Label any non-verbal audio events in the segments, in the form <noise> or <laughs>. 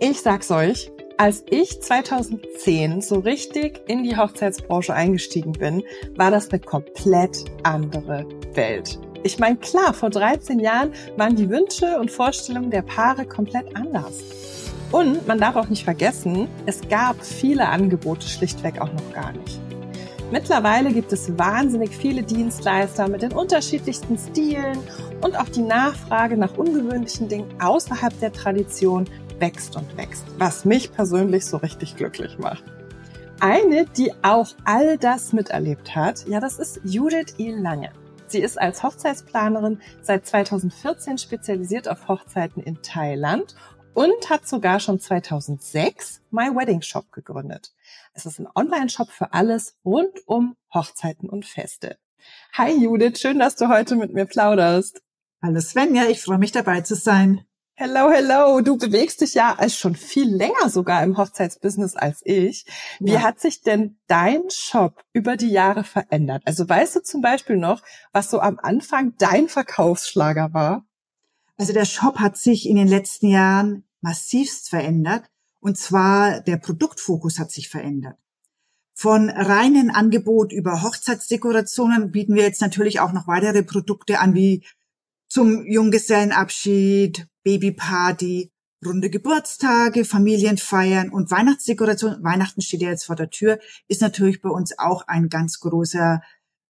Ich sag's euch, als ich 2010 so richtig in die Hochzeitsbranche eingestiegen bin, war das eine komplett andere Welt. Ich meine, klar, vor 13 Jahren waren die Wünsche und Vorstellungen der Paare komplett anders. Und man darf auch nicht vergessen, es gab viele Angebote schlichtweg auch noch gar nicht. Mittlerweile gibt es wahnsinnig viele Dienstleister mit den unterschiedlichsten Stilen und auch die Nachfrage nach ungewöhnlichen Dingen außerhalb der Tradition wächst und wächst, was mich persönlich so richtig glücklich macht. Eine, die auch all das miterlebt hat, ja, das ist Judith E. Lange. Sie ist als Hochzeitsplanerin seit 2014 spezialisiert auf Hochzeiten in Thailand und hat sogar schon 2006 My Wedding Shop gegründet. Es ist ein Online-Shop für alles rund um Hochzeiten und Feste. Hi Judith, schön, dass du heute mit mir plauderst. Hallo Svenja, ich freue mich dabei zu sein. Hello, hello. Du bewegst dich ja als schon viel länger sogar im Hochzeitsbusiness als ich. Wie ja. hat sich denn dein Shop über die Jahre verändert? Also weißt du zum Beispiel noch, was so am Anfang dein Verkaufsschlager war? Also der Shop hat sich in den letzten Jahren massivst verändert. Und zwar der Produktfokus hat sich verändert. Von reinen Angebot über Hochzeitsdekorationen bieten wir jetzt natürlich auch noch weitere Produkte an, wie zum Junggesellenabschied, Babyparty, runde Geburtstage, Familienfeiern und Weihnachtsdekoration. Weihnachten steht ja jetzt vor der Tür, ist natürlich bei uns auch ein ganz großer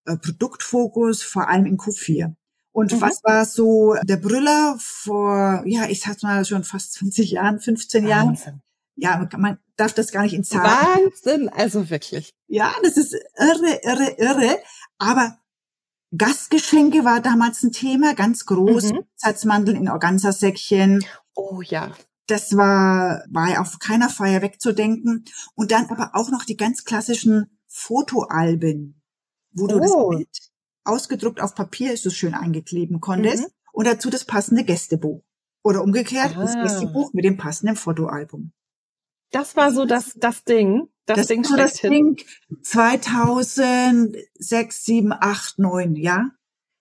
äh, Produktfokus, vor allem in Q4. Und mhm. was war so der Brüller vor, ja, ich sag's mal schon fast 20 Jahren, 15 Jahren? Wahnsinn. Ja, man darf das gar nicht in Zahlen. Wahnsinn, also wirklich. Ja, das ist irre, irre, irre. Aber Gastgeschenke war damals ein Thema, ganz groß. Mhm. Salzmandeln in Organza-Säckchen. Oh ja. Das war, war ja auf keiner Feier wegzudenken. Und dann aber auch noch die ganz klassischen Fotoalben, wo du das oh. Bild ausgedruckt auf Papier ist es schön eingekleben konntest mhm. und dazu das passende Gästebuch. Oder umgekehrt, ah. das Gästebuch mit dem passenden Fotoalbum. Das war so das, das Ding. Das, das Ding war das Ding 2006, 7, 8, 9, ja?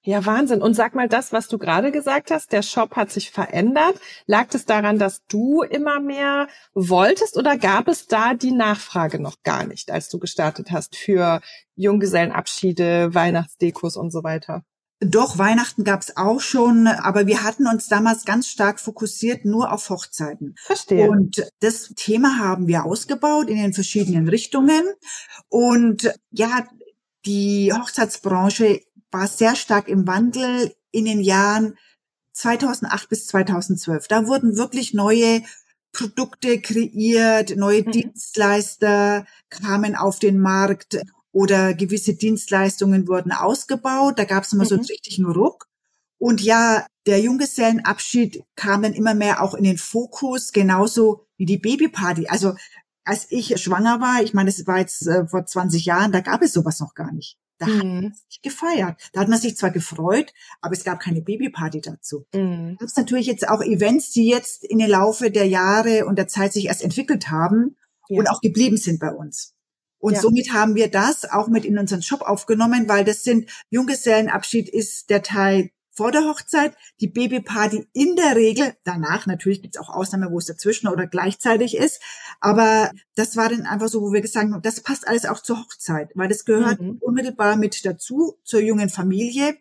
Ja, Wahnsinn. Und sag mal das, was du gerade gesagt hast, der Shop hat sich verändert. Lag es daran, dass du immer mehr wolltest oder gab es da die Nachfrage noch gar nicht, als du gestartet hast für Junggesellenabschiede, Weihnachtsdekos und so weiter? Doch, Weihnachten gab's auch schon, aber wir hatten uns damals ganz stark fokussiert nur auf Hochzeiten. Verstehe. Und das Thema haben wir ausgebaut in den verschiedenen Richtungen. Und ja, die Hochzeitsbranche war sehr stark im Wandel in den Jahren 2008 bis 2012. Da wurden wirklich neue Produkte kreiert, neue mhm. Dienstleister kamen auf den Markt oder gewisse Dienstleistungen wurden ausgebaut. Da gab es immer mhm. so einen richtigen Ruck. Und ja, der Junggesellenabschied kam dann immer mehr auch in den Fokus, genauso wie die Babyparty. Also als ich schwanger war, ich meine, das war jetzt äh, vor 20 Jahren, da gab es sowas noch gar nicht. Da mhm. hat man sich gefeiert. Da hat man sich zwar gefreut, aber es gab keine Babyparty dazu. Mhm. Da gab natürlich jetzt auch Events, die jetzt in den Laufe der Jahre und der Zeit sich erst entwickelt haben ja. und auch geblieben sind bei uns. Und ja. somit haben wir das auch mit in unseren Shop aufgenommen, weil das sind Junggesellenabschied ist der Teil vor der Hochzeit, die Babyparty in der Regel, danach natürlich gibt's auch Ausnahmen, wo es dazwischen oder gleichzeitig ist, aber das war dann einfach so, wo wir gesagt haben, das passt alles auch zur Hochzeit, weil das gehört mhm. unmittelbar mit dazu, zur jungen Familie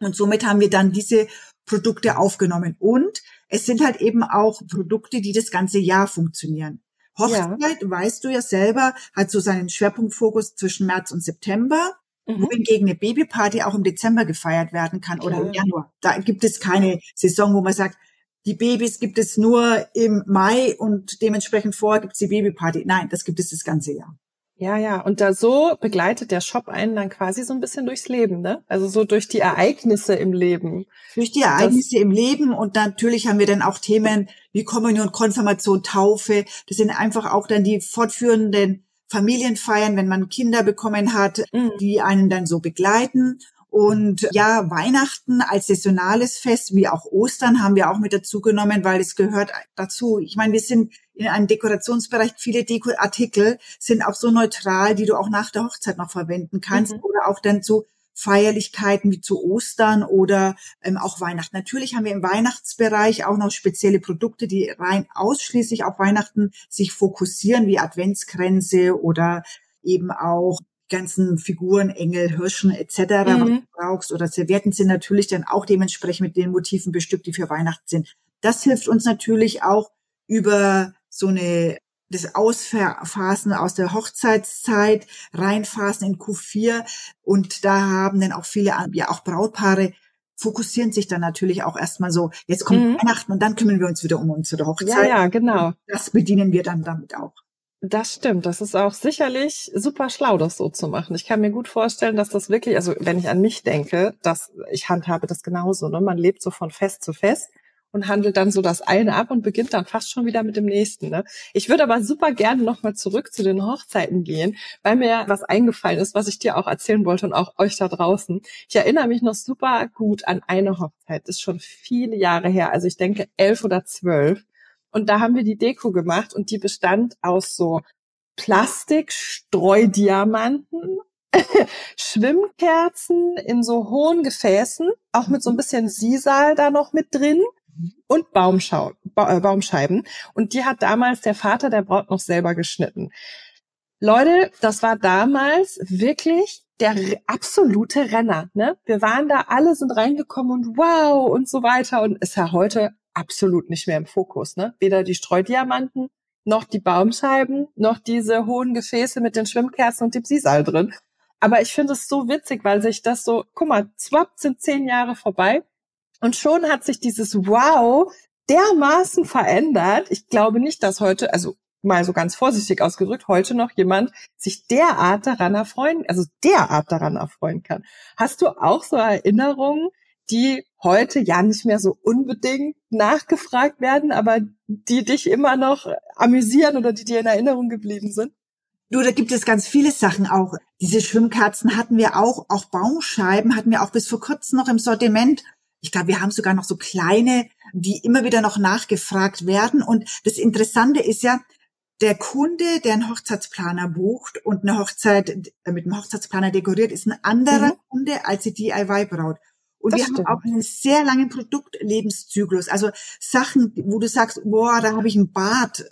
und somit haben wir dann diese Produkte aufgenommen und es sind halt eben auch Produkte, die das ganze Jahr funktionieren. Hochzeit, ja. weißt du ja selber, hat so seinen Schwerpunktfokus zwischen März und September. Mhm. Wohingegen eine Babyparty auch im Dezember gefeiert werden kann oder im Januar. Da gibt es keine Saison, wo man sagt, die Babys gibt es nur im Mai und dementsprechend vorher gibt es die Babyparty. Nein, das gibt es das ganze Jahr. Ja, ja. Und da so begleitet der Shop einen dann quasi so ein bisschen durchs Leben, ne? Also so durch die Ereignisse im Leben. Durch die Ereignisse das im Leben und natürlich haben wir dann auch Themen wie Kommunion, Konfirmation, Taufe. Das sind einfach auch dann die fortführenden Familienfeiern, wenn man Kinder bekommen hat, mhm. die einen dann so begleiten. Und ja, Weihnachten als saisonales Fest, wie auch Ostern, haben wir auch mit dazu genommen, weil es gehört dazu. Ich meine, wir sind in einem Dekorationsbereich, viele Dekoartikel sind auch so neutral, die du auch nach der Hochzeit noch verwenden kannst mhm. oder auch dann zu Feierlichkeiten wie zu Ostern oder ähm, auch Weihnachten. Natürlich haben wir im Weihnachtsbereich auch noch spezielle Produkte, die rein ausschließlich auf Weihnachten sich fokussieren, wie Adventskränze oder eben auch ganzen Figuren, Engel, Hirschen etc. Mhm. was du brauchst oder Servietten sind natürlich dann auch dementsprechend mit den Motiven bestückt, die für Weihnachten sind. Das hilft uns natürlich auch über so eine das Ausphasen aus der Hochzeitszeit, reinphasen in Q4 und da haben dann auch viele, ja auch Brautpaare fokussieren sich dann natürlich auch erstmal so, jetzt kommt mhm. Weihnachten und dann kümmern wir uns wieder um unsere Hochzeit. Ja, ja, genau. Das bedienen wir dann damit auch. Das stimmt. Das ist auch sicherlich super schlau, das so zu machen. Ich kann mir gut vorstellen, dass das wirklich, also wenn ich an mich denke, dass ich handhabe das genauso. Ne? Man lebt so von Fest zu Fest und handelt dann so das eine ab und beginnt dann fast schon wieder mit dem nächsten. Ne? Ich würde aber super gerne nochmal zurück zu den Hochzeiten gehen, weil mir was eingefallen ist, was ich dir auch erzählen wollte und auch euch da draußen. Ich erinnere mich noch super gut an eine Hochzeit. Das ist schon viele Jahre her. Also ich denke elf oder zwölf. Und da haben wir die Deko gemacht und die bestand aus so Plastikstreudiamanten, <laughs> Schwimmkerzen in so hohen Gefäßen, auch mit so ein bisschen Sisal da noch mit drin und Baumschau ba äh, Baumscheiben. Und die hat damals der Vater der Braut noch selber geschnitten. Leute, das war damals wirklich der absolute Renner. Ne? Wir waren da, alle sind reingekommen und wow und so weiter. Und ist ja heute absolut nicht mehr im Fokus. Ne? Weder die Streudiamanten, noch die Baumscheiben, noch diese hohen Gefäße mit den Schwimmkerzen und dem Sisal drin. Aber ich finde es so witzig, weil sich das so, guck mal, zwap sind zehn Jahre vorbei und schon hat sich dieses Wow dermaßen verändert. Ich glaube nicht, dass heute, also mal so ganz vorsichtig ausgedrückt, heute noch jemand sich derart daran erfreuen, also derart daran erfreuen kann. Hast du auch so Erinnerungen, die heute ja nicht mehr so unbedingt nachgefragt werden, aber die dich immer noch amüsieren oder die dir in Erinnerung geblieben sind? Du, da gibt es ganz viele Sachen auch. Diese Schwimmkerzen hatten wir auch, auch Baumscheiben hatten wir auch bis vor kurzem noch im Sortiment. Ich glaube, wir haben sogar noch so kleine, die immer wieder noch nachgefragt werden. Und das Interessante ist ja, der Kunde, der einen Hochzeitsplaner bucht und eine Hochzeit mit einem Hochzeitsplaner dekoriert, ist ein anderer mhm. Kunde als die DIY-Braut. Und das wir stimmt. haben auch einen sehr langen Produktlebenszyklus. Also Sachen, wo du sagst, boah, da habe ich ein Bad,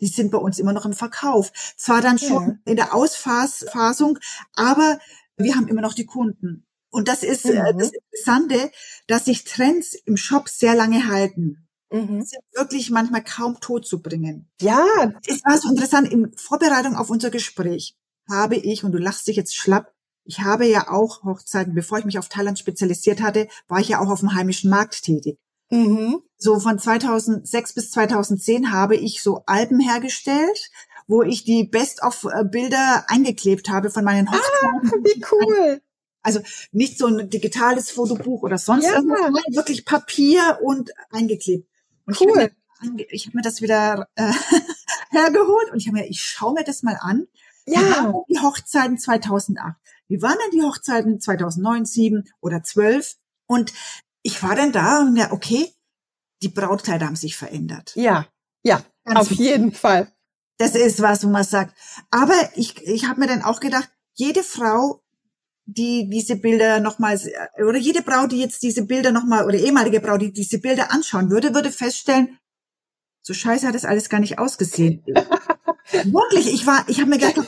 die sind bei uns immer noch im Verkauf. Zwar dann schon ja. in der Ausphasung, aber wir haben immer noch die Kunden. Und das ist äh, mhm. das Interessante, dass sich Trends im Shop sehr lange halten. Mhm. Sind wirklich manchmal kaum tot zu bringen. Ja. Es war so interessant, in Vorbereitung auf unser Gespräch habe ich, und du lachst dich jetzt schlapp, ich habe ja auch Hochzeiten, bevor ich mich auf Thailand spezialisiert hatte, war ich ja auch auf dem heimischen Markt tätig. Mhm. So von 2006 bis 2010 habe ich so Alben hergestellt, wo ich die Best-of-Bilder eingeklebt habe von meinen ah, Hochzeiten. Ah, wie cool. Also nicht so ein digitales Fotobuch oder sonst ja. irgendwas, wirklich Papier und eingeklebt. Und cool. Ich habe mir, hab mir, das wieder äh, <laughs> hergeholt und ich habe mir, ich schaue mir das mal an. Ja. Die Hochzeiten 2008. Wie waren denn die Hochzeiten 2009, 7 oder 12? Und ich war dann da und ja, okay, die Brautkleider haben sich verändert. Ja, ja, Ganz auf jeden Fall. Das ist was, wo man sagt. Aber ich, ich habe mir dann auch gedacht, jede Frau, die diese Bilder nochmal, oder jede Braut, die jetzt diese Bilder nochmal, oder ehemalige Braut, die diese Bilder anschauen würde, würde feststellen, so scheiße hat das alles gar nicht ausgesehen. <laughs> Wirklich, ich war, ich habe mir gedacht,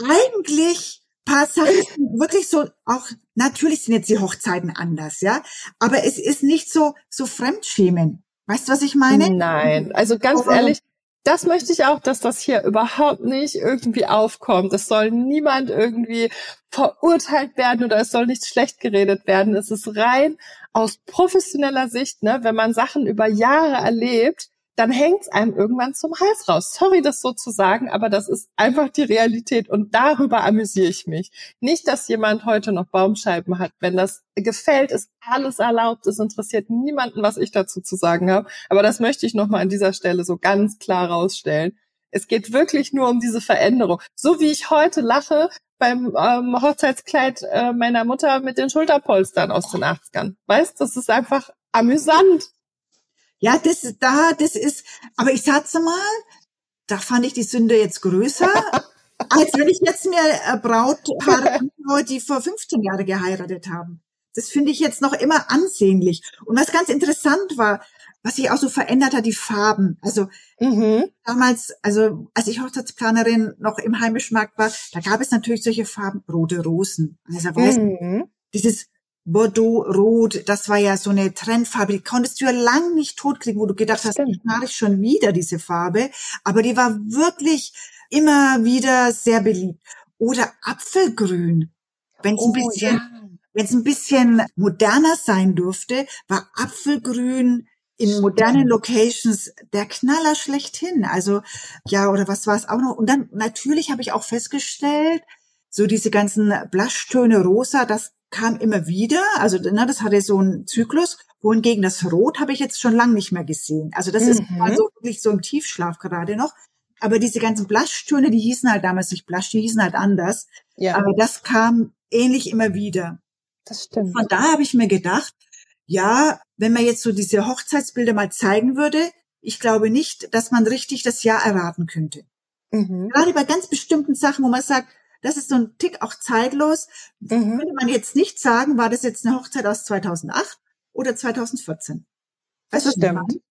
eigentlich paar Sachen wirklich so auch natürlich sind jetzt die Hochzeiten anders, ja, aber es ist nicht so so Fremdschämen. Weißt du, was ich meine? Nein, also ganz oh. ehrlich, das möchte ich auch, dass das hier überhaupt nicht irgendwie aufkommt. Es soll niemand irgendwie verurteilt werden oder es soll nicht schlecht geredet werden. Es ist rein aus professioneller Sicht, ne, wenn man Sachen über Jahre erlebt, dann hängt's einem irgendwann zum Hals raus. Sorry, das so zu sagen, aber das ist einfach die Realität und darüber amüsiere ich mich. Nicht, dass jemand heute noch Baumscheiben hat. Wenn das gefällt, ist alles erlaubt. Es interessiert niemanden, was ich dazu zu sagen habe. Aber das möchte ich nochmal an dieser Stelle so ganz klar rausstellen. Es geht wirklich nur um diese Veränderung. So wie ich heute lache beim ähm, Hochzeitskleid äh, meiner Mutter mit den Schulterpolstern aus den 80ern. Weißt, das ist einfach amüsant. Ja, das da, das ist, aber ich sag's mal, da fand ich die Sünde jetzt größer. <laughs> als wenn ich jetzt mir äh, Brautpaare <laughs> anschaue, die vor 15 Jahren geheiratet haben. Das finde ich jetzt noch immer ansehnlich. Und was ganz interessant war, was sich auch so verändert hat, die Farben. Also mhm. damals, also als ich Hochzeitsplanerin noch im heimischen Markt war, da gab es natürlich solche Farben, rote Rosen. Also weiß, mhm. dieses Bordeaux-Rot, das war ja so eine Trendfarbe, die konntest du ja lang nicht totkriegen, wo du gedacht hast, ich mache ich schon wieder diese Farbe. Aber die war wirklich immer wieder sehr beliebt. Oder Apfelgrün. Wenn es oh, ein bisschen, ja. wenn es ein bisschen moderner sein durfte, war Apfelgrün in modernen Locations der Knaller schlechthin. Also ja, oder was war es auch noch? Und dann natürlich habe ich auch festgestellt, so diese ganzen Blaschtöne rosa, das kam immer wieder. Also na, das hatte so einen Zyklus. Wohingegen das Rot habe ich jetzt schon lange nicht mehr gesehen. Also das mhm. ist also wirklich so im Tiefschlaf gerade noch. Aber diese ganzen Blaschtöne, die hießen halt damals nicht Blasch, die hießen halt anders. Ja. Aber das kam ähnlich immer wieder. Das stimmt. Von da habe ich mir gedacht, ja, wenn man jetzt so diese Hochzeitsbilder mal zeigen würde, ich glaube nicht, dass man richtig das Jahr erraten könnte. Mhm. Gerade bei ganz bestimmten Sachen, wo man sagt, das ist so ein Tick auch zeitlos, mhm. könnte man jetzt nicht sagen, war das jetzt eine Hochzeit aus 2008 oder 2014. Weißt das stimmt.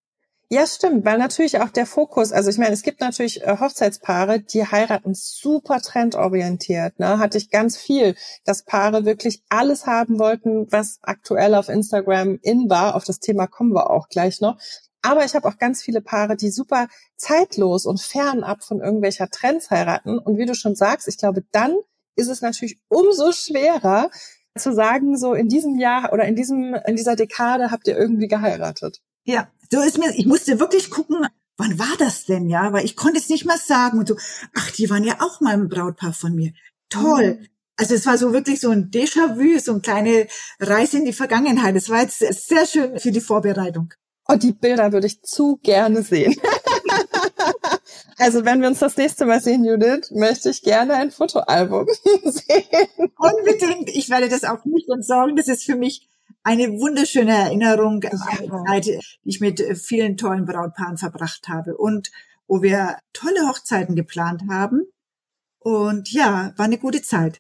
Ja, stimmt, weil natürlich auch der Fokus, also ich meine, es gibt natürlich äh, Hochzeitspaare, die heiraten super trendorientiert. Ne? Hatte ich ganz viel, dass Paare wirklich alles haben wollten, was aktuell auf Instagram in war. Auf das Thema kommen wir auch gleich noch. Aber ich habe auch ganz viele Paare, die super zeitlos und fernab von irgendwelcher Trends heiraten. Und wie du schon sagst, ich glaube, dann ist es natürlich umso schwerer zu sagen, so in diesem Jahr oder in diesem, in dieser Dekade habt ihr irgendwie geheiratet. Ja, so ist mir, ich musste wirklich gucken, wann war das denn, ja? Weil ich konnte es nicht mal sagen und so, ach, die waren ja auch mal ein Brautpaar von mir. Toll. Mhm. Also es war so wirklich so ein Déjà-vu, so eine kleine Reise in die Vergangenheit. Es war jetzt sehr schön für die Vorbereitung. Oh, die Bilder würde ich zu gerne sehen. <laughs> also wenn wir uns das nächste Mal sehen, Judith, möchte ich gerne ein Fotoalbum <laughs> sehen. Unbedingt. Ich werde das auch nicht entsorgen. Das ist für mich eine wunderschöne Erinnerung ja. Zeit, die ich mit äh, vielen tollen Brautpaaren verbracht habe und wo wir tolle Hochzeiten geplant haben. Und ja, war eine gute Zeit.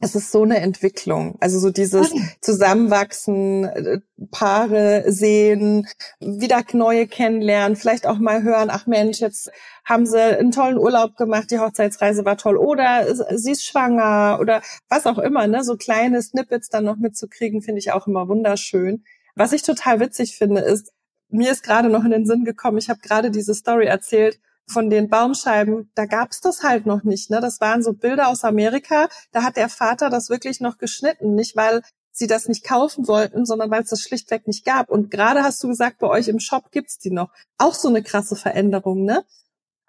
Es ist so eine Entwicklung. Also so dieses Zusammenwachsen, äh, Paare sehen, wieder neue kennenlernen, vielleicht auch mal hören, ach Mensch, jetzt haben sie einen tollen Urlaub gemacht, die Hochzeitsreise war toll oder sie ist schwanger oder was auch immer, ne? So kleine Snippets dann noch mitzukriegen, finde ich auch immer wunderschön. Was ich total witzig finde, ist, mir ist gerade noch in den Sinn gekommen, ich habe gerade diese Story erzählt, von den Baumscheiben, da gab's das halt noch nicht. Ne? Das waren so Bilder aus Amerika. Da hat der Vater das wirklich noch geschnitten, nicht weil sie das nicht kaufen wollten, sondern weil es das schlichtweg nicht gab. Und gerade hast du gesagt, bei euch im Shop gibt's die noch. Auch so eine krasse Veränderung, ne?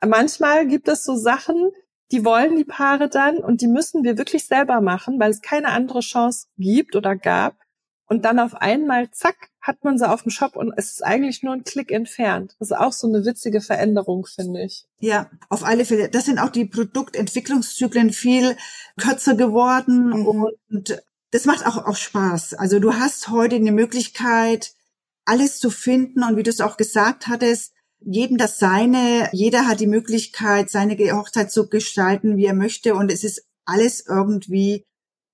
Manchmal gibt es so Sachen, die wollen die Paare dann und die müssen wir wirklich selber machen, weil es keine andere Chance gibt oder gab. Und dann auf einmal, zack, hat man sie auf dem Shop und es ist eigentlich nur ein Klick entfernt. Das ist auch so eine witzige Veränderung, finde ich. Ja, auf alle Fälle. Das sind auch die Produktentwicklungszyklen viel kürzer geworden mhm. und das macht auch, auch Spaß. Also du hast heute eine Möglichkeit, alles zu finden und wie du es auch gesagt hattest, jedem das seine, jeder hat die Möglichkeit, seine Hochzeit zu gestalten, wie er möchte und es ist alles irgendwie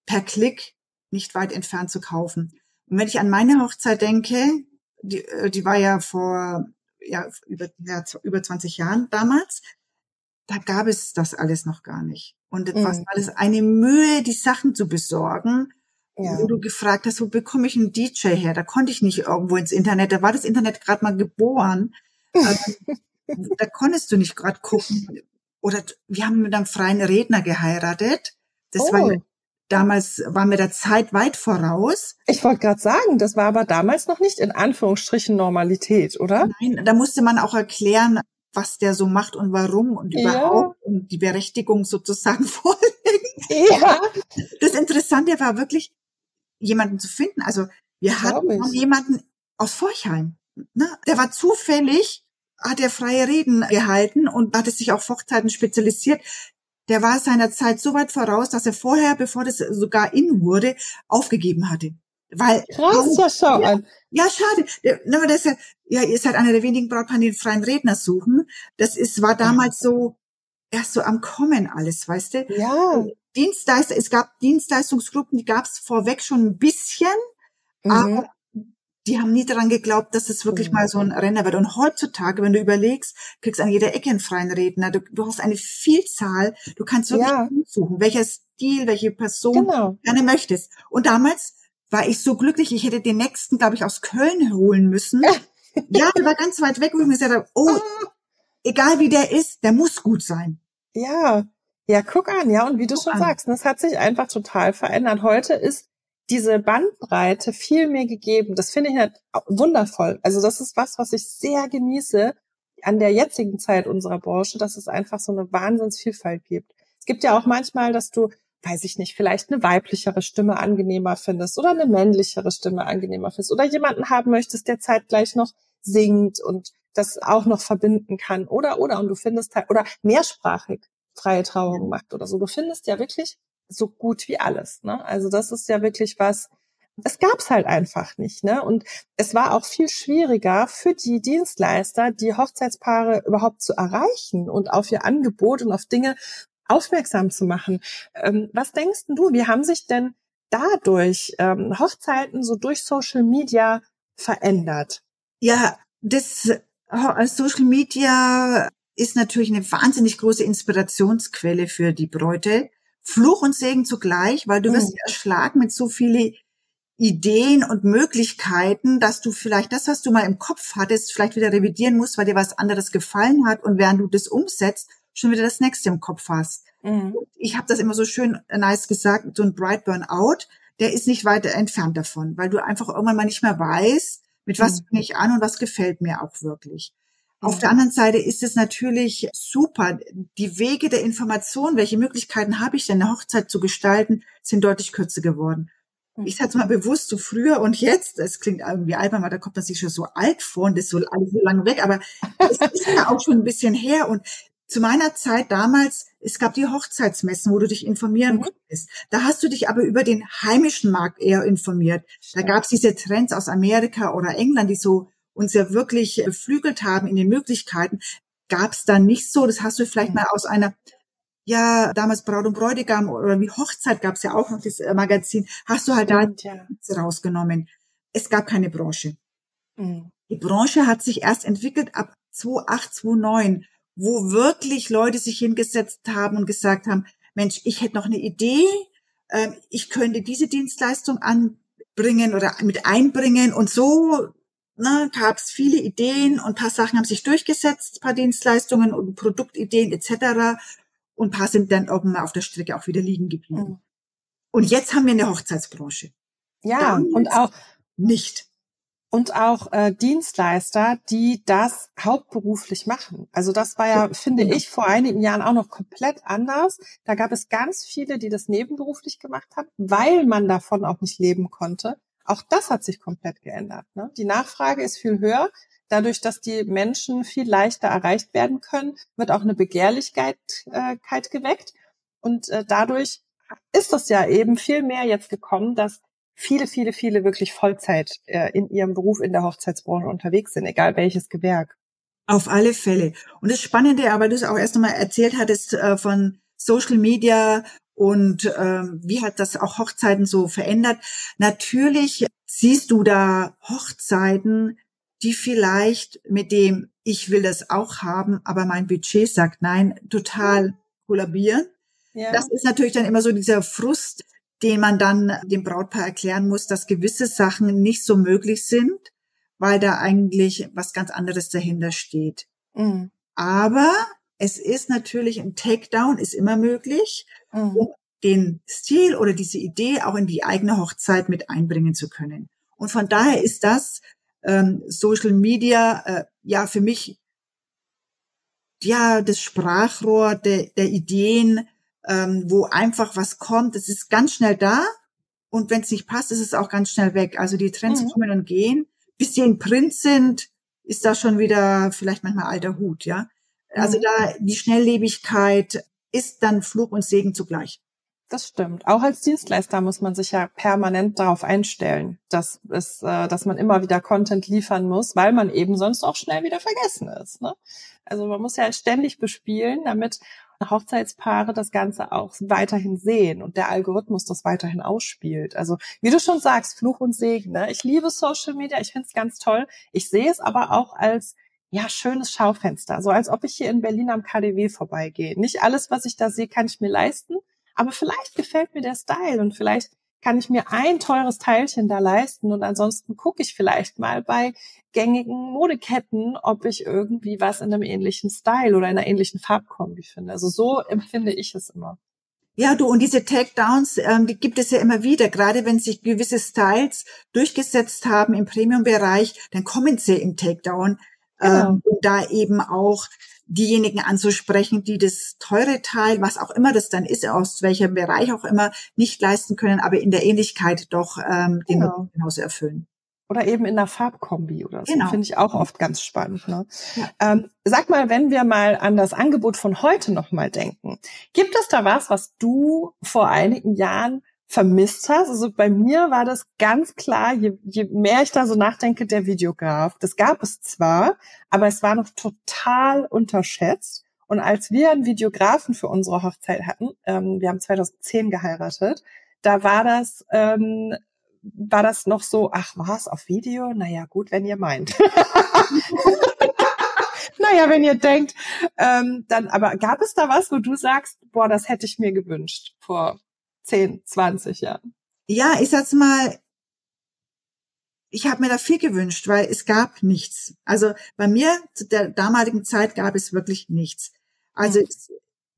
per Klick nicht weit entfernt zu kaufen. Und wenn ich an meine Hochzeit denke, die, äh, die war ja vor ja, über, ja, über 20 Jahren damals, da gab es das alles noch gar nicht. Und es mhm. war alles eine Mühe, die Sachen zu besorgen. Ja. Wo du gefragt hast, wo bekomme ich einen DJ her? Da konnte ich nicht irgendwo ins Internet. Da war das Internet gerade mal geboren. ähm, <laughs> da konntest du nicht gerade gucken. Oder wir haben mit einem freien Redner geheiratet. Das oh. war Damals war mir der Zeit weit voraus. Ich wollte gerade sagen, das war aber damals noch nicht in Anführungsstrichen Normalität, oder? Nein, da musste man auch erklären, was der so macht und warum und überhaupt ja. und die Berechtigung sozusagen <laughs> vorlegen. Ja. Das Interessante war wirklich, jemanden zu finden. Also wir hatten jemanden aus Forchheim. Ne? Der war zufällig, hat er freie Reden gehalten und hatte sich auf Hochzeiten spezialisiert der war seiner Zeit so weit voraus, dass er vorher, bevor das sogar in wurde, aufgegeben hatte. Weil, Krass, ja, schau ja, an. Ja, schade. Das ist ja, ja, ihr seid einer der wenigen Brautpaare, die einen freien Redner suchen. Das ist, war damals so, erst so am Kommen alles, weißt du? Ja. Dienstleister, es gab Dienstleistungsgruppen, die gab es vorweg schon ein bisschen, Mhm. aber die haben nie daran geglaubt, dass es wirklich Mhm. mal so ein Renner wird. Und heutzutage, wenn du überlegst, kriegst an jeder Ecke einen freien Redner. Du, du hast eine Vielzahl. Du kannst wirklich Ja. suchen, welcher Stil, welche Person Genau. du gerne möchtest. Und damals war ich so glücklich, ich hätte den nächsten, glaube ich, aus Köln holen müssen. <laughs> ja, der war ganz weit weg, wo ich mir gesagt habe, oh, egal wie der ist, der muss gut sein. Ja, ja, guck an, ja, und wie du Guck schon an. sagst, das hat sich einfach total verändert. Heute ist diese Bandbreite viel mehr gegeben. Das finde ich halt wundervoll. Also das ist was, was ich sehr genieße an der jetzigen Zeit unserer Branche, dass es einfach so eine Wahnsinnsvielfalt gibt. Es gibt ja auch manchmal, dass du, weiß ich nicht, vielleicht eine weiblichere Stimme angenehmer findest oder eine männlichere Stimme angenehmer findest oder jemanden haben möchtest, der zeitgleich noch singt und das auch noch verbinden kann oder oder und du findest halt oder mehrsprachig freie Trauung macht oder so. Du findest ja wirklich so gut wie alles. Ne? Also das ist ja wirklich was. Es gab's halt einfach nicht, ne? Und es war auch viel schwieriger für die Dienstleister, die Hochzeitspaare überhaupt zu erreichen und auf ihr Angebot und auf Dinge aufmerksam zu machen. Ähm, was denkst du? Wie haben sich denn dadurch ähm, Hochzeiten so durch Social Media verändert? Ja, das äh, Social Media ist natürlich eine wahnsinnig große Inspirationsquelle für die Bräute. Fluch und Segen zugleich, weil du Mhm. wirst erschlagen mit so viele Ideen und Möglichkeiten, dass du vielleicht das, was du mal im Kopf hattest, vielleicht wieder revidieren musst, weil dir was anderes gefallen hat und während du das umsetzt, schon wieder das nächste im Kopf hast. Mhm. Ich habe das immer so schön nice gesagt, so ein Bright Burnout, der ist nicht weiter entfernt davon, weil du einfach irgendwann mal nicht mehr weißt, mit was Mhm. fange ich an und was gefällt mir auch wirklich. Auf der anderen Seite ist es natürlich super. Die Wege der Information, welche Möglichkeiten habe ich denn, eine Hochzeit zu gestalten, sind deutlich kürzer geworden. Mhm. Ich sag's mal bewusst, so früher und jetzt, das klingt irgendwie albern, weil da kommt man sich schon so alt vor und das ist so alles so lange weg, aber es <laughs> ist ja auch schon ein bisschen her und zu meiner Zeit damals, es gab die Hochzeitsmessen, wo du dich informieren Mhm. konntest. Da hast du dich aber über den heimischen Markt eher informiert. Da gab es diese Trends aus Amerika oder England, die so uns ja wirklich beflügelt haben in den Möglichkeiten. Gab es da nicht so. Das hast du vielleicht Mhm. mal aus einer, ja, damals Braut und Bräutigam oder wie Hochzeit gab es ja auch noch das äh, Magazin. Hast du halt da ja. rausgenommen. Es gab keine Branche. Mhm. Die Branche hat sich erst entwickelt ab 2008, 2009, wo wirklich Leute sich hingesetzt haben und gesagt haben, Mensch, ich hätte noch eine Idee, ähm, ich könnte diese Dienstleistung anbringen oder mit einbringen und so ne, gab es viele Ideen und ein paar Sachen haben sich durchgesetzt, ein paar Dienstleistungen und Produktideen etc. Und ein paar sind dann irgendwann auf der Strecke auch wieder liegen geblieben. Mhm. Und jetzt haben wir eine Hochzeitsbranche. Ja, Damals- und auch Nicht. und auch äh, Dienstleister, die das hauptberuflich machen. Also das war ja, finde genau. ich, vor einigen Jahren auch noch komplett anders. Da gab es ganz viele, die das nebenberuflich gemacht haben, weil man davon auch nicht leben konnte. Auch das hat sich komplett geändert. Ne? Die Nachfrage ist viel höher. Dadurch, dass die Menschen viel leichter erreicht werden können, wird auch eine Begehrlichkeit äh, geweckt. Und äh, dadurch ist es ja eben viel mehr jetzt gekommen, dass viele, viele, viele wirklich Vollzeit äh, in ihrem Beruf in der Hochzeitsbranche unterwegs sind, egal welches Gewerk. Auf alle Fälle. Und das Spannende, aber du es auch erst einmal erzählt hattest äh, von Social Media und ähm, wie hat das auch Hochzeiten so verändert. Natürlich siehst du da Hochzeiten, die vielleicht mit dem ich will das auch haben, aber mein Budget sagt nein, total kollabieren. Ja. Das ist natürlich dann immer so dieser Frust, den man dann dem Brautpaar erklären muss, dass gewisse Sachen nicht so möglich sind, weil da eigentlich was ganz anderes dahinter steht. Mhm. Aber es ist natürlich ein Takedown, ist immer möglich, Mhm. um den Stil oder diese Idee auch in die eigene Hochzeit mit einbringen zu können. Und von daher ist das ähm, Social Media äh, ja für mich ja das Sprachrohr der, der Ideen, ähm, wo einfach was kommt. Es ist ganz schnell da und wenn es nicht passt, ist es auch ganz schnell weg. Also die Trends Mhm. kommen und gehen. Bis sie in Print sind, ist da schon wieder vielleicht manchmal alter Hut, ja. Also Mhm. da die Schnelllebigkeit ist dann Fluch und Segen zugleich. Das stimmt. Auch als Dienstleister muss man sich ja permanent darauf einstellen, dass es, äh, dass man immer wieder Content liefern muss, weil man eben sonst auch schnell wieder vergessen ist. Ne? Also man muss ja ständig bespielen, damit Hochzeitspaare das Ganze auch weiterhin sehen und der Algorithmus das weiterhin ausspielt. Also wie du schon sagst, Fluch und Segen. Ne? Ich liebe Social Media, ich finde es ganz toll. Ich sehe es aber auch als ja, schönes Schaufenster, so als ob ich hier in Berlin am KDW vorbeigehe. Nicht alles, was ich da sehe, kann ich mir leisten, aber vielleicht gefällt mir der Style und vielleicht kann ich mir ein teures Teilchen da leisten und ansonsten gucke ich vielleicht mal bei gängigen Modeketten, ob ich irgendwie was in einem ähnlichen Style oder in einer ähnlichen Farbkombi finde. Also so empfinde ich es immer. Ja, du, und diese Takedowns, ähm, die gibt es ja immer wieder. Gerade wenn sich gewisse Styles durchgesetzt haben im Premium-Bereich, dann kommen sie im Takedown genau. ähm, um da eben auch diejenigen anzusprechen, die das teure Teil, was auch immer das dann ist, aus welchem Bereich auch immer, nicht leisten können, aber in der Ähnlichkeit doch ähm, den genau. genauso erfüllen. Oder eben in der Farbkombi oder so. Genau. Finde ich auch oft ganz spannend. Ne? Ja. Ähm, sag mal, wenn wir mal an das Angebot von heute nochmal denken. Gibt es da was, was du vor einigen Jahren vermisst hast. Also bei mir war das ganz klar, je, je mehr ich da so nachdenke, der Videograf. Das gab es zwar, aber es war noch total unterschätzt. Und als wir einen Videografen für unsere Hochzeit hatten, ähm, wir haben 2010 geheiratet, da war das, ähm, war das noch so, ach, war es auf Video? Naja, gut, wenn ihr meint. <laughs> naja, wenn ihr denkt, ähm, dann, aber gab es da was, wo du sagst, boah, das hätte ich mir gewünscht vor 10, 20 Jahren? Ja, ich sag's mal, ich habe mir da viel gewünscht, weil es gab nichts. Also bei mir zu der damaligen Zeit gab es wirklich nichts. Also mhm.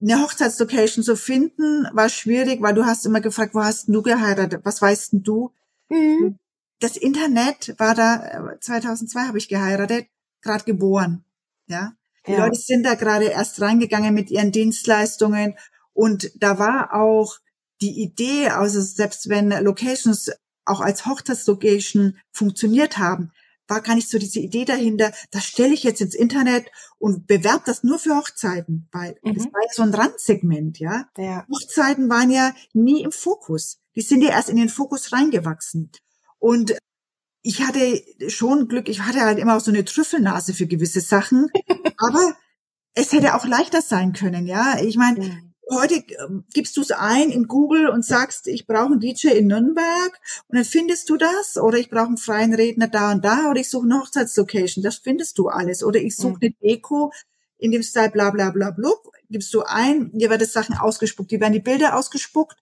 eine Hochzeitslocation zu finden war schwierig, weil du hast immer gefragt, wo hast du geheiratet? Was weißt denn du? Mhm. Das Internet war da 2002 habe ich geheiratet, gerade geboren. Ja, die ja. Leute sind da gerade erst reingegangen mit ihren Dienstleistungen und da war auch die Idee, also selbst wenn Locations auch als Hochzeitslocation funktioniert haben, war gar nicht so diese Idee dahinter, das stelle ich jetzt ins Internet und bewerbe das nur für Hochzeiten, weil mhm. das war ja so ein Randsegment, ja? ja. Hochzeiten waren ja nie im Fokus. Die sind ja erst in den Fokus reingewachsen. Und ich hatte schon Glück, ich hatte halt immer auch so eine Trüffelnase für gewisse Sachen, <laughs> aber es hätte auch leichter sein können, ja. Ich meine, mhm heute ähm, gibst du es ein in Google und sagst, ich brauche einen DJ in Nürnberg und dann findest du das oder ich brauche einen freien Redner da und da oder ich suche eine Hochzeitslocation, das findest du alles oder ich suche mhm. eine Deko in dem Style bla bla bla blub, gibst du ein, dir werden Sachen ausgespuckt, dir werden die Bilder ausgespuckt,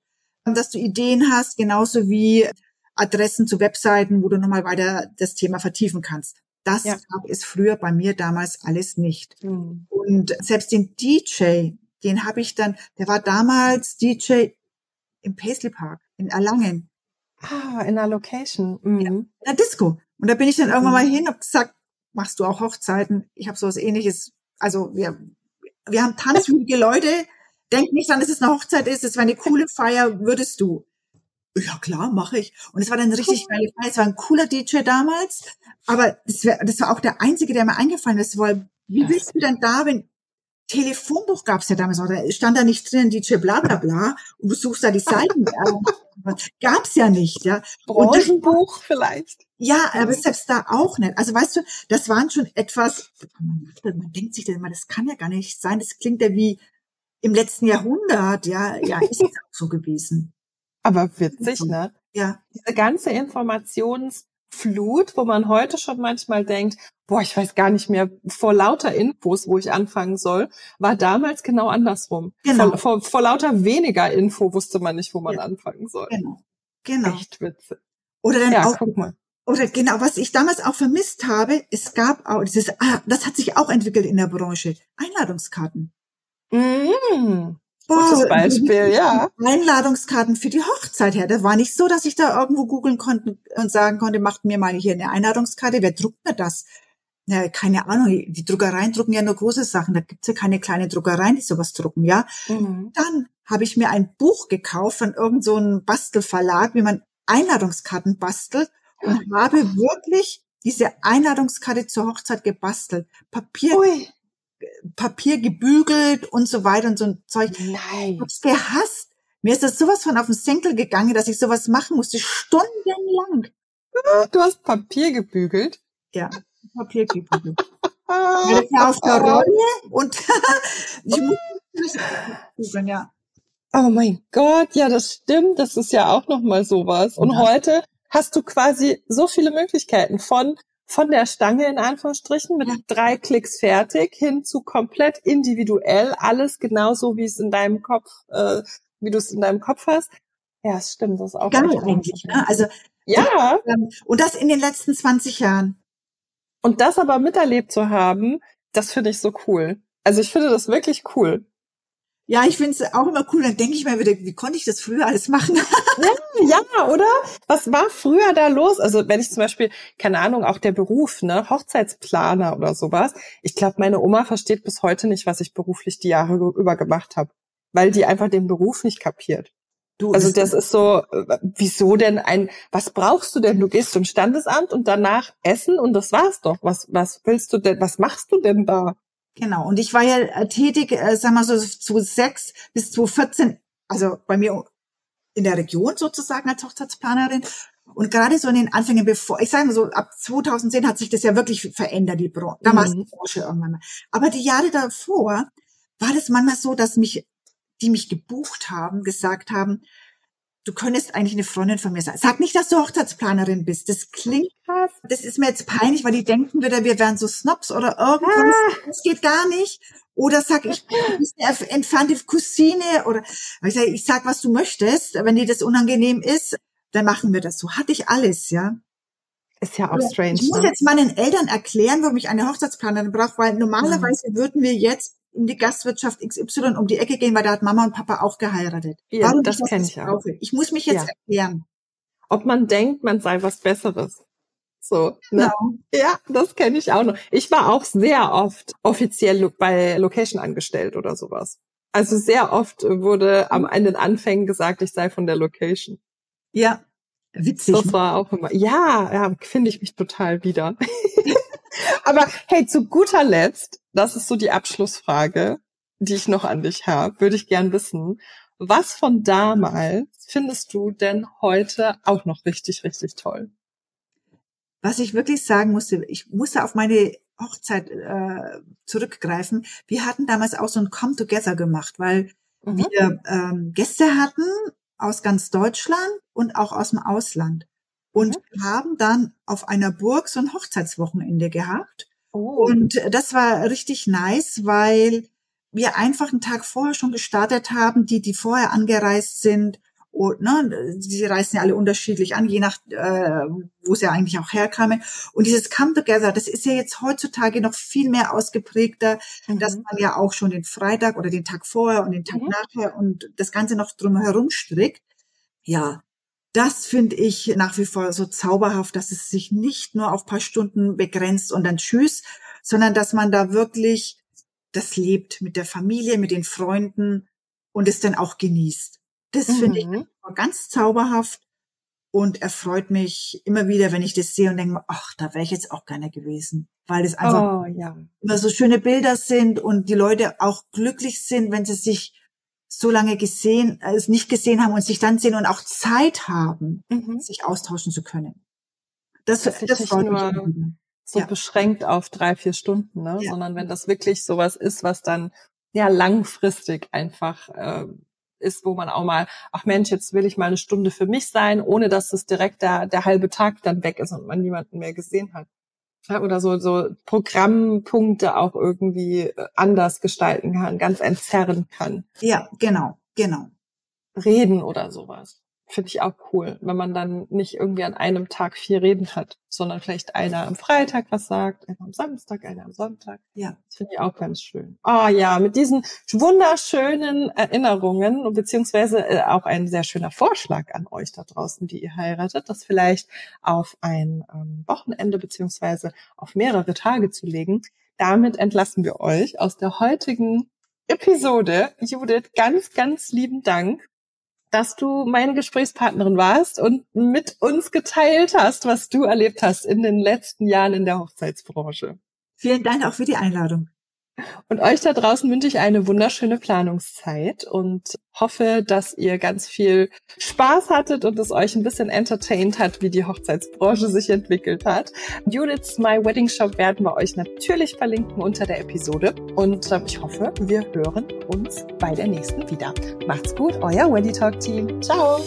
dass du Ideen hast, genauso wie Adressen zu Webseiten, wo du nochmal weiter das Thema vertiefen kannst. Das ja. gab es früher bei mir damals alles nicht. Mhm. Und selbst den DJ, den habe ich dann, der war damals DJ im Paisley Park in Erlangen. Ah, in der Location. Mhm. Ja, in der Disco. Und da bin ich dann irgendwann mhm. mal hin und gesagt, machst du auch Hochzeiten? Ich habe sowas ähnliches. Also wir, wir haben tanzwütige Leute. Denk nicht an, dass es eine Hochzeit ist. Es war eine coole Feier. Würdest du? Ja klar, mache ich. Und es war dann richtig geile Feier. Es war ein cooler DJ damals. Aber das, wär, das war auch der einzige, der mir eingefallen ist. Weil wie willst du denn da, wenn Telefonbuch gab's ja damals auch, da stand da nicht drin, DJ bla bla bla, und du suchst da die Seiten. <laughs> gab's ja nicht, ja. Branchenbuch vielleicht. Ja, aber selbst da auch nicht. Also weißt du, das waren schon etwas, man, man denkt sich dann immer, das kann ja gar nicht sein, das klingt ja wie im letzten Jahrhundert, ja, ja, ist es auch so gewesen. Aber witzig, ne? Ja. Diese ganze Informations- Flut, wo man heute schon manchmal denkt, boah, ich weiß gar nicht mehr, vor lauter Infos, wo ich anfangen soll, war damals genau andersrum. Genau. Vor, vor, vor lauter weniger Info wusste man nicht, wo man ja. anfangen soll. Genau. Genau. Echt witzig. Oder dann ja, auch, guck mal. Oder genau, was ich damals auch vermisst habe, es gab auch, dieses, ah, das hat sich auch entwickelt in der Branche, Einladungskarten. Mm. Gutes Beispiel, ja. Einladungskarten für die Hochzeit her. Das war nicht so, dass ich da irgendwo googeln konnte und sagen konnte, macht mir mal hier eine Einladungskarte. Wer druckt mir das? Ja, keine Ahnung, die Druckereien drucken ja nur große Sachen. Da gibt's ja keine kleinen Druckereien, die sowas drucken, ja. Mhm. Dann habe ich mir ein Buch gekauft von irgendeinem so Bastelverlag, wie man Einladungskarten bastelt und habe wirklich diese Einladungskarte zur Hochzeit gebastelt. Papier, Ui. Papier gebügelt und so weiter und so ein Zeug. Nein. Ich hab's gehasst. Mir ist das sowas von auf den Senkel gegangen, dass ich sowas machen musste, stundenlang. Du hast Papier gebügelt? Ja, Papier gebügelt. ja, das war auf der Rolle und <laughs> ich musste bügeln, ja. Oh mein Gott, ja, das stimmt. Das ist ja auch noch mal sowas. Und ja. heute hast du quasi so viele Möglichkeiten von von der Stange in Anführungsstrichen mit ja. drei Klicks fertig hin zu komplett individuell alles genauso wie es in deinem Kopf, äh, wie du es in deinem Kopf hast. Ja, es stimmt, das ist auch geil eigentlich. Ne? Also ja. Ähm, und das in den letzten 20 Jahren. Und das aber miterlebt zu haben, das finde ich so cool. Also ich finde das wirklich cool. Ja, ich finde es auch immer cool. Dann denke ich mir wieder, wie konnte ich das früher alles machen? <laughs> ja, oder? Was war früher da los? Also wenn ich zum Beispiel, keine Ahnung, auch der Beruf, ne, Hochzeitsplaner oder sowas. Ich glaube, meine Oma versteht bis heute nicht, was ich beruflich die Jahre über gemacht habe, weil die einfach den Beruf nicht kapiert. Du, also das ist so, äh, wieso denn ein, was brauchst du denn? Du gehst zum Standesamt und danach essen und das war's doch. Was, was willst du denn, was machst du denn da? Genau. Und ich war ja äh, tätig, äh, sagen wir so, zu sechs bis zu 14, also bei mir in der Region sozusagen als Hochzeitsplanerin. Und gerade so in den Anfängen, bevor, ich sage mal so, ab 2010 hat sich das ja wirklich verändert, die Branche, damals mhm. die Branche irgendwann. Aber die Jahre davor war das manchmal so, dass mich, die mich gebucht haben, gesagt haben, du könntest eigentlich eine Freundin von mir sein. Sag nicht, dass du Hochzeitsplanerin bist. Das klingt krass. Das ist mir jetzt peinlich, weil die denken wieder, wir wären so Snobs oder irgendwas. Ah. Das geht gar nicht. Oder sag ich, bist eine entfernte Cousine oder ich sag, ich sag, was du möchtest. Wenn dir das unangenehm ist, dann machen wir das so. Hatte ich alles, ja. Ist ja auch strange. Ich muss ne? jetzt meinen Eltern erklären, warum ich eine Hochzeitsplanerin brauche, weil normalerweise mhm. würden wir jetzt in die Gastwirtschaft XY um die Ecke gehen, weil da hat Mama und Papa auch geheiratet. Ja, Warum das kenne ich auch. Ich muss mich jetzt ja. erklären. Ob man denkt, man sei was Besseres. So, ne? Genau. Ja, das kenne ich auch noch. Ich war auch sehr oft offiziell bei Location angestellt oder sowas. Also sehr oft wurde am Ende den Anfängen gesagt, ich sei von der Location. Ja, witzig. Das ne? war auch immer. Ja, ja, finde ich mich total wieder. <laughs> Aber hey, zu guter Letzt, das ist so die Abschlussfrage, die ich noch an dich habe, würde ich gern wissen. Was von damals findest du denn heute auch noch richtig, richtig toll? Was ich wirklich sagen musste, ich musste auf meine Hochzeit äh, zurückgreifen. Wir hatten damals auch so ein Come Together gemacht, weil mhm. wir ähm, Gäste hatten aus ganz Deutschland und auch aus dem Ausland und mhm. haben dann auf einer Burg so ein Hochzeitswochenende gehabt. Oh. Und das war richtig nice, weil wir einfach einen Tag vorher schon gestartet haben, die, die vorher angereist sind. Und, ne, sie reisen ja alle unterschiedlich an, je nach, äh, wo sie ja eigentlich auch herkamen. Und dieses Come Together, das ist ja jetzt heutzutage noch viel mehr ausgeprägter, mhm. dass man ja auch schon den Freitag oder den Tag vorher und den Tag mhm. nachher und das Ganze noch drumherum strickt. Ja, das finde ich nach wie vor so zauberhaft, dass es sich nicht nur auf paar Stunden begrenzt und dann tschüss, sondern dass man da wirklich das lebt mit der Familie, mit den Freunden und es dann auch genießt. Das mhm. finde ich mhm. ganz zauberhaft und erfreut mich immer wieder, wenn ich das sehe und denke, ach, da wäre ich jetzt auch gerne gewesen, weil es einfach oh, ja. immer so schöne Bilder sind und die Leute auch glücklich sind, wenn sie sich so lange gesehen, äh, es nicht gesehen haben und sich dann sehen und auch Zeit haben, mhm. sich austauschen zu können. Das, das, das freut mich. So ja. beschränkt auf drei, vier Stunden, ne? Ja. sondern wenn das wirklich sowas ist, was dann ja langfristig einfach äh, ist, wo man auch mal, ach Mensch, jetzt will ich mal eine Stunde für mich sein, ohne dass es direkt der, der halbe Tag dann weg ist und man niemanden mehr gesehen hat oder so, so Programmpunkte auch irgendwie äh, anders gestalten kann, ganz entzerren kann. Ja, genau, genau. Reden oder sowas. Finde ich auch cool, wenn man dann nicht irgendwie an einem Tag vier Reden hat, sondern vielleicht einer am Freitag was sagt, einer am Samstag, einer am Sonntag. Ja. Das finde ich auch ganz schön. Oh ja, mit diesen wunderschönen Erinnerungen, beziehungsweise äh, auch ein sehr schöner Vorschlag an euch da draußen, die ihr heiratet, das vielleicht auf ein ähm, Wochenende beziehungsweise auf mehrere Tage zu legen. Damit entlassen wir euch aus der heutigen Episode. Judith, ganz, ganz lieben Dank dass du meine Gesprächspartnerin warst und mit uns geteilt hast, was du erlebt hast in den letzten Jahren in der Hochzeitsbranche. Vielen Dank auch für die Einladung. Und euch da draußen wünsche ich eine wunderschöne Planungszeit und hoffe, dass ihr ganz viel Spaß hattet und es euch ein bisschen entertained hat, wie die Hochzeitsbranche sich entwickelt hat. Judith's My Wedding Shop werden wir euch natürlich verlinken unter der Episode und ähm, ich hoffe, wir hören uns bei der nächsten wieder. Macht's gut, euer Weddy Talk Team. Ciao!